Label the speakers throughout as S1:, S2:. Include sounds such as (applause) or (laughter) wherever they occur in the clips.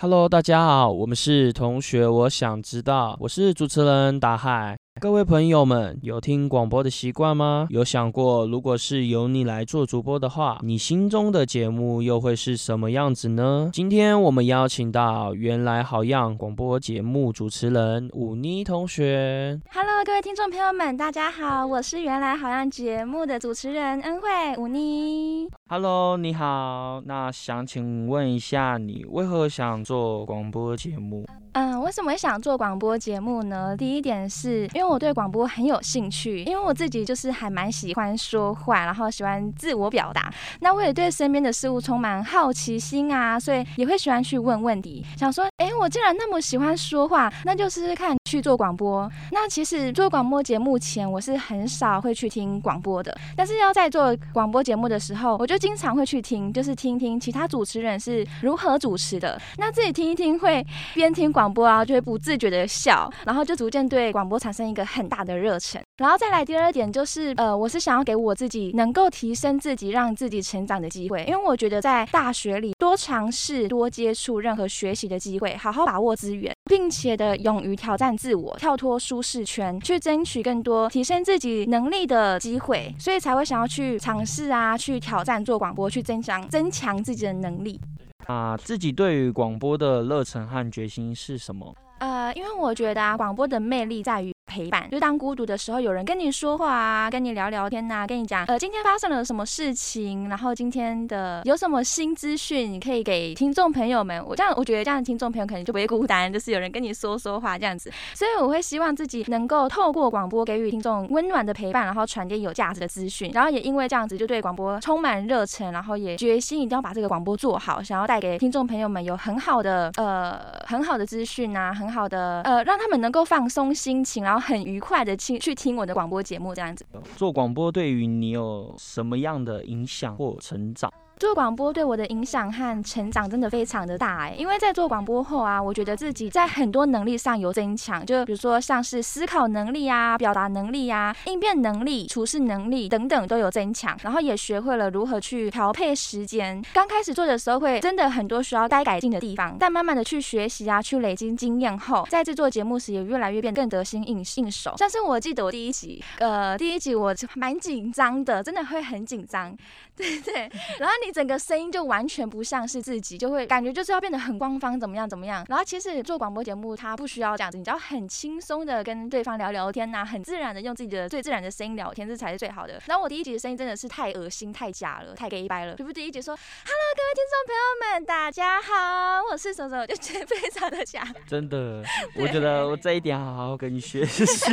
S1: Hello，大家好，我们是同学，我想知道，我是主持人达海。各位朋友们，有听广播的习惯吗？有想过，如果是由你来做主播的话，你心中的节目又会是什么样子呢？今天我们邀请到原来好样广播节目主持人武妮同学。
S2: Hello，各位听众朋友们，大家好，我是原来好样节目的主持人恩惠武妮。
S1: Hello，你好。那想请问一下，你为何想做广播节目？
S2: 嗯，为什么会想做广播节目呢？第一点是因为我对广播很有兴趣，因为我自己就是还蛮喜欢说话，然后喜欢自我表达。那我也对身边的事物充满好奇心啊，所以也会喜欢去问问题，想说，哎，我既然那么喜欢说话，那就试试看去做广播。那其实做广播节目前，我是很少会去听广播的，但是要在做广播节目的时候，我就经常会去听，就是听听其他主持人是如何主持的，那自己听一听，会边听广。播啊，就会不自觉的笑，然后就逐渐对广播产生一个很大的热忱。然后再来第二点就是，呃，我是想要给我自己能够提升自己、让自己成长的机会，因为我觉得在大学里尝试、多接触任何学习的机会，好好把握资源，并且的勇于挑战自我，跳脱舒适圈，去争取更多提升自己能力的机会，所以才会想要去尝试啊，去挑战做广播，去增强增强自己的能力。
S1: 啊，自己对于广播的热忱和决心是什么？
S2: 呃，因为我觉得啊，广播的魅力在于。陪伴，就当孤独的时候，有人跟你说话啊，跟你聊聊天呐，跟你讲，呃，今天发生了什么事情，然后今天的有什么新资讯，你可以给听众朋友们。我这样，我觉得这样的听众朋友可能就不会孤单，就是有人跟你说说话这样子。所以我会希望自己能够透过广播给予听众温暖的陪伴，然后传递有价值的资讯。然后也因为这样子，就对广播充满热忱，然后也决心一定要把这个广播做好，想要带给听众朋友们有很好的呃很好的资讯啊，很好的呃让他们能够放松心情，然后。很愉快的去去听我的广播节目，这样子。
S1: 做广播对于你有什么样的影响或成长？
S2: 做广播对我的影响和成长真的非常的大哎，因为在做广播后啊，我觉得自己在很多能力上有增强，就比如说像是思考能力啊、表达能力啊、应变能力、处事能力等等都有增强，然后也学会了如何去调配时间。刚开始做的时候会真的很多需要该改进的地方，但慢慢的去学习啊，去累积经验后，在制作节目时也越来越变更得心应手。像是我记得我第一集，呃，第一集我蛮紧张的，真的会很紧张，(laughs) 对对，然后你。你整个声音就完全不像是自己，就会感觉就是要变得很官方，怎么样怎么样。然后其实做广播节目，它不需要这样子，你只要很轻松的跟对方聊聊天呐，很自然的用自己的最自然的声音聊天，这才是最好的。然后我第一集的声音真的是太恶心、太假了、太 gay 掰了。就是第一集说，Hello，各位听众朋友们，大家好，我是手手，就觉得非常的假。
S1: 真的，我觉得我这一点好好跟你学习。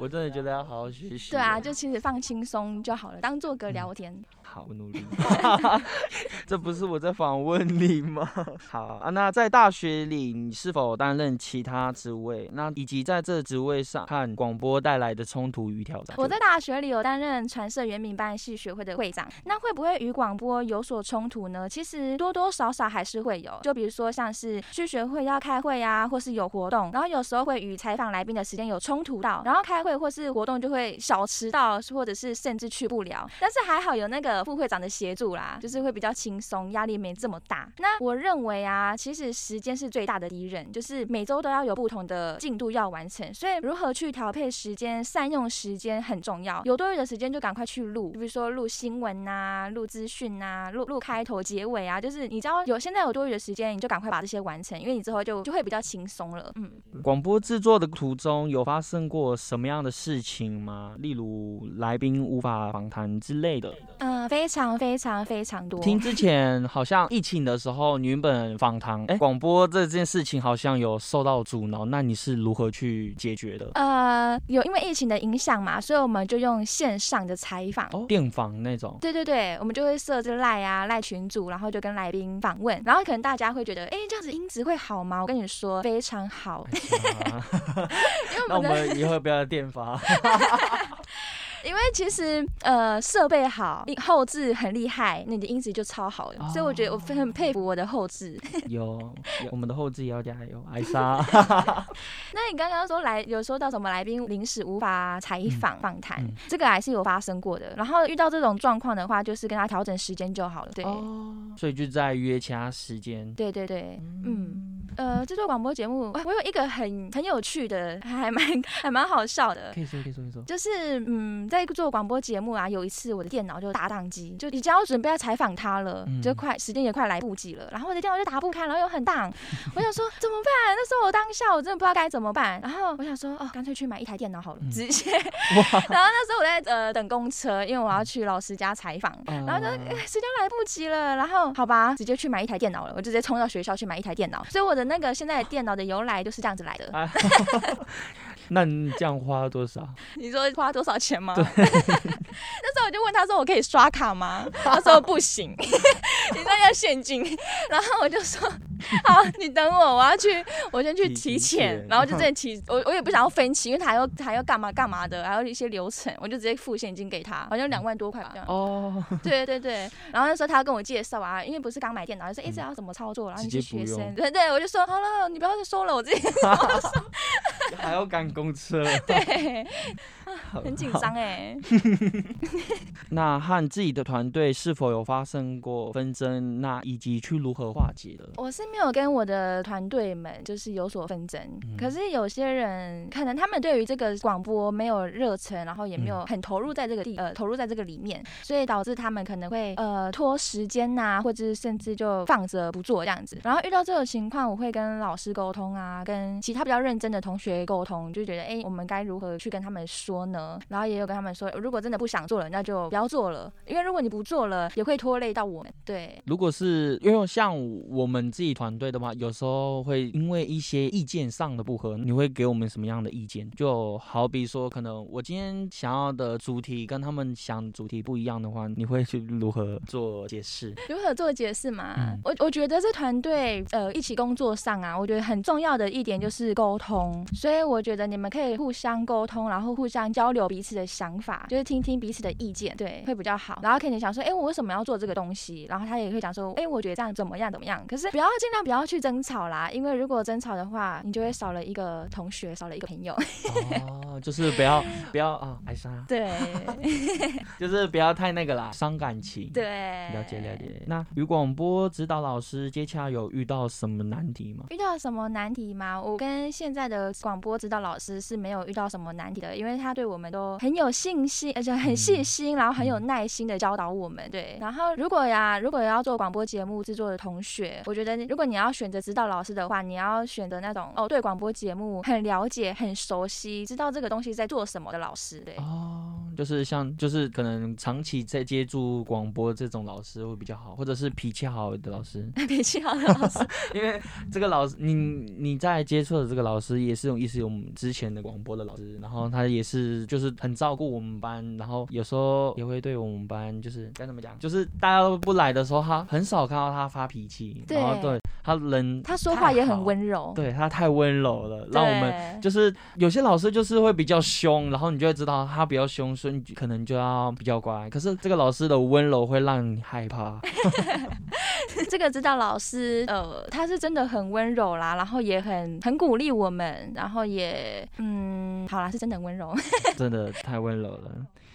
S1: 我真的觉得要好好学习。
S2: 对啊，就其实放轻松就好了，当做个聊天。
S1: 好我努力，(laughs) 这不是我在访问你吗？(laughs) 好啊，那在大学里，你是否担任其他职位？那以及在这职位上，看广播带来的冲突与挑战。
S2: 我在大学里有担任传社原民办系学会的会长，那会不会与广播有所冲突呢？其实多多少少还是会有，就比如说像是去学会要开会啊，或是有活动，然后有时候会与采访来宾的时间有冲突到，然后开会或是活动就会小迟到，或者是甚至去不了。但是还好有那个。副会长的协助啦，就是会比较轻松，压力没这么大。那我认为啊，其实时间是最大的敌人，就是每周都要有不同的进度要完成，所以如何去调配时间、善用时间很重要。有多余的时间就赶快去录，比如说录新闻呐、录资讯呐、录录开头、结尾啊，就是你知道有现在有多余的时间，你就赶快把这些完成，因为你之后就就会比较轻松了。嗯，
S1: 广播制作的途中有发生过什么样的事情吗？例如来宾无法访谈之类的？
S2: 嗯。非常非常非常多。
S1: 听之前好像疫情的时候，你原本访谈哎广播这件事情好像有受到阻挠，那你是如何去解决的？
S2: 呃，有因为疫情的影响嘛，所以我们就用线上的采访，
S1: 电访那种。
S2: 对对对，我们就会设置赖啊赖群组，然后就跟来宾访问，然后可能大家会觉得，哎，这样子音质会好吗？我跟你说，非常好。(laughs)
S1: 那我们以后不要电访。(laughs)
S2: 因为其实呃设备好，后置很厉害，那你的音质就超好的，所以我觉得我很佩服我的后置。(laughs)
S1: 有，有我们的后置也要加油，艾莎。(laughs) (laughs)
S2: 那你刚刚说来有说到什么来宾临时无法采访访谈，这个还是有发生过的。然后遇到这种状况的话，就是跟他调整时间就好了。对，哦
S1: 所以就在约其他时间。
S2: 对对对，嗯。呃，制作广播节目，我有一个很很有趣的，还蛮还蛮好笑的。
S1: 可以说，可以说，可以说。
S2: 就是嗯，在做广播节目啊，有一次我的电脑就打宕机，就已经要准备要采访他了，就快时间也快来不及了。然后我的电脑就打不开，然后又很宕，我想说怎么办？那时候我当下我真的不知道该怎么办。然后我想说，哦，干脆去买一台电脑好了，直接。(laughs) 然后那时候我在呃等公车，因为我要去老师家采访。然后就时间来不及了，然后好吧，直接去买一台电脑了。我就直接冲到学校去买一台电脑。所以我的那个现在的电脑的由来就是这样子来的。(laughs)
S1: 那你这样花多少？
S2: 你说花多少钱吗？(laughs) 那时候我就问他说：“我可以刷卡吗？”他说：“不行，(laughs) 你说要现金。”然后我就说：“ (laughs) 好，你等我，我要去，我先去提钱。”然后就这提，我我也不想要分期，因为他要还要干嘛干嘛的，还有一些流程，我就直接付现金给他，好像两万多块这样。哦，对对对。然后那时候他要跟我介绍啊，因为不是刚买电脑，就说：“哎，这要怎么操作？”然后你是学生，对对，我就说：“好了，你不要再说了，我自己。(laughs) ”
S1: 还要赶公车，(laughs)
S2: 对，很紧张哎。(laughs)
S1: 那和自己的团队是否有发生过纷争？那以及去如何化解的？
S2: 我是没有跟我的团队们就是有所纷争，可是有些人可能他们对于这个广播没有热忱，然后也没有很投入在这个地呃投入在这个里面，所以导致他们可能会呃拖时间呐，或者甚至就放着不做这样子。然后遇到这种情况，我会跟老师沟通啊，跟其他比较认真的同学沟通，就觉得哎，我们该如何去跟他们说呢？然后也有跟他们说，如果真的不想做了，那就不要做了，因为如果你不做了，也会拖累到我们。对，
S1: 如果是因为像我们自己团队的话，有时候会因为一些意见上的不合，你会给我们什么样的意见？就好比说，可能我今天想要的主题跟他们想主题不一样的话，你会去如何做解释？
S2: 如何做解释嘛？我我觉得这团队呃一起工作上啊，我觉得很重要的一点就是沟通，所以我觉得你们可以互相沟通，然后互相交流彼此的想法，就是听听彼此的意见，对，会比较好。然后可以想说，哎，我为什么要做这个东西？然后他也会讲说，哎，我觉得这样怎么样怎么样。可是不要尽量不要去争吵啦，因为如果争吵的话，你就会少了一个同学，少了一个朋友。
S1: 哦，就是不要不要啊，艾莎。
S2: 对，(laughs)
S1: 就是不要太那个啦，伤感情。
S2: 对，
S1: 了解了解。那与广播指导老师接洽有遇到什么难题吗？
S2: 遇到什么难题吗？我跟现在的广播指导老师是没有遇到什么难题的，因为他对我们都很有信心，而且很细心，然后很有耐心的教导我们。对，然后如果呀，如果要做广播节目制作的同学，我觉得如果你要选择指导老师的话，你要选择那种哦，对广播节目很了解、很熟悉，知道这个东西在做什么的老师。对，
S1: 哦，就是像就是可能长期在接触广播这种老师会比较好，或者是脾气好的老师，(laughs)
S2: 脾气好的老师，(laughs)
S1: 因为这个老师你你在接触的这个老师也是用意思我们之前的广播的老师，然后他也是就是很照顾我们班，然后有时候也会对我们班就是该怎么讲，就是大家都不来的时候，他很少看到他发脾气，然后对他人
S2: 他说话也很温柔，
S1: 对他太温柔了，让我们就是有些老师就是会比较凶，然后你就会知道他比较凶，所以你可能就要比较乖。可是这个老师的温柔会让你害怕。(laughs)
S2: 这个指导老师呃，他是真的很温柔啦，然后也很很鼓励我们，然后也嗯，好啦，是真的温柔，(laughs)
S1: 真的太温柔了。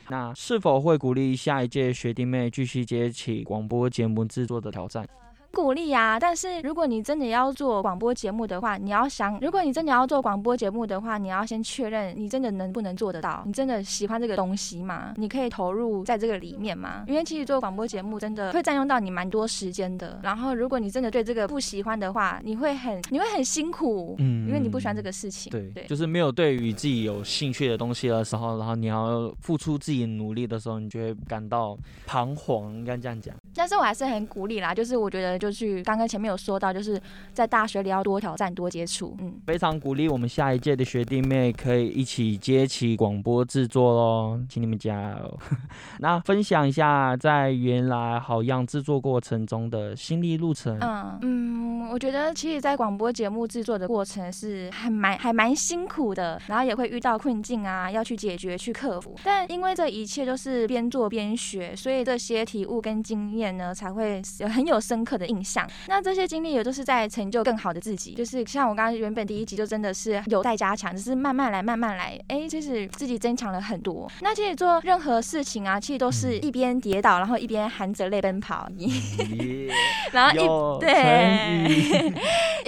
S1: 那是否会鼓励下一届学弟妹继续接起广播节目制作的挑战？
S2: 鼓励呀，但是如果你真的要做广播节目的话，你要想，如果你真的要做广播节目的话，你要先确认你真的能不能做得到，你真的喜欢这个东西吗？你可以投入在这个里面吗？因为其实做广播节目真的会占用到你蛮多时间的。然后如果你真的对这个不喜欢的话，你会很你会很辛苦，嗯，因为你不喜欢这个事情。
S1: 对对，就是没有对于自己有兴趣的东西的时候，然后你要付出自己努力的时候，你就会感到彷徨，应该这样讲。
S2: 但是我还是很鼓励啦，就是我觉得就是刚刚前面有说到，就是在大学里要多挑战、多接触，嗯，
S1: 非常鼓励我们下一届的学弟妹可以一起接起广播制作喽，请你们加油。(laughs) 那分享一下在原来好样制作过程中的心历路程。
S2: 嗯嗯。嗯，我觉得其实，在广播节目制作的过程是还蛮还蛮辛苦的，然后也会遇到困境啊，要去解决、去克服。但因为这一切都是边做边学，所以这些体悟跟经验呢，才会有 (laughs) 很有深刻的印象。那这些经历也都是在成就更好的自己。就是像我刚刚原本第一集就真的是有待加强，只是慢慢来，慢慢来。哎，就是自己增强了很多。那其实做任何事情啊，其实都是一边跌倒，然后一边含着泪奔跑。(laughs) 然后一对 (laughs)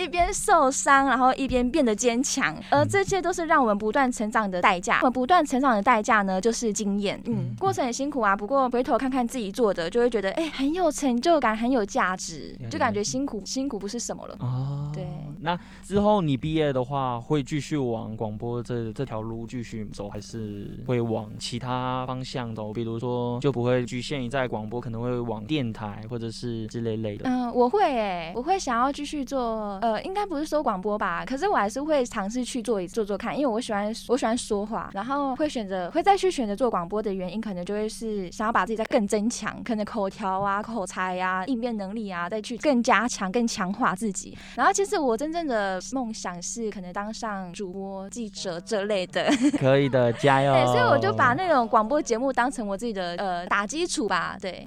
S2: 一边受伤，然后一边变得坚强，而这些都是让我们不断成长的代价。我们不断成长的代价呢，就是经验。嗯，过程很辛苦啊，不过回头看看自己做的，就会觉得哎，很有成就感，很有价值，就感觉辛苦辛苦不是什么了。哦，对。
S1: 那之后你毕业的话，会继续往广播这这条路继续走，还是会往其他方向走？比如说，就不会局限于在广播，可能会往电台或者是之类类的。
S2: 嗯，我会诶，我会想要继续做，呃，应该不是说广播吧，可是我还是会尝试去做一做做看，因为我喜欢我喜欢说话，然后会选择会再去选择做广播的原因，可能就会是想要把自己再更增强，可能口条啊、口才啊、应变能力啊，再去更加强、更强化自己。然后其实我真正的梦想是可能当上主播、记者这类的。(laughs)
S1: 可以的，加油！
S2: 对，所以我就把那种广播节目当成我自己的呃打基础吧，对。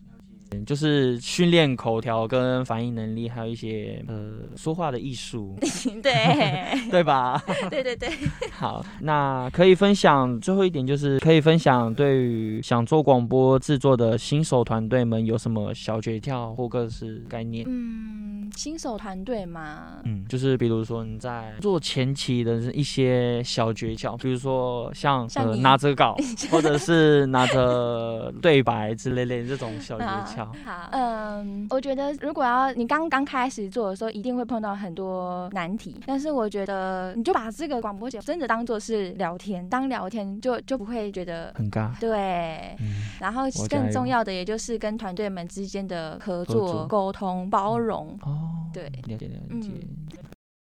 S1: 就是训练口条跟反应能力，还有一些呃说话的艺术，(laughs)
S2: 对 (laughs)
S1: 对吧？(laughs)
S2: 对对对。
S1: 好，那可以分享最后一点，就是可以分享对于想做广播制作的新手团队们有什么小诀窍或者是概念？
S2: 嗯，新手团队嘛，
S1: 嗯，就是比如说你在做前期的一些小诀窍，比如说像呃拿着稿，或者是拿着对白之类类这种小诀窍。
S2: 好，嗯，我觉得如果要你刚刚开始做的时候，一定会碰到很多难题。但是我觉得你就把这个广播节目真的当做是聊天，当聊天就就不会觉得
S1: 很尬。
S2: 对，然后更重要的也就是跟团队们之间的合作、沟通、包容。哦，对，
S1: 了解了解。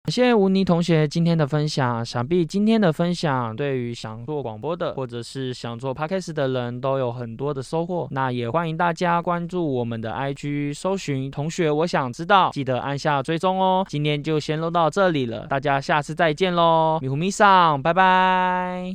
S1: 感谢吴妮同学今天的分享，想必今天的分享对于想做广播的或者是想做 podcast 的人都有很多的收获。那也欢迎大家关注我们的 IG，搜寻同学我想知道，记得按下追踪哦。今天就先录到这里了，大家下次再见喽，米糊米上，拜拜。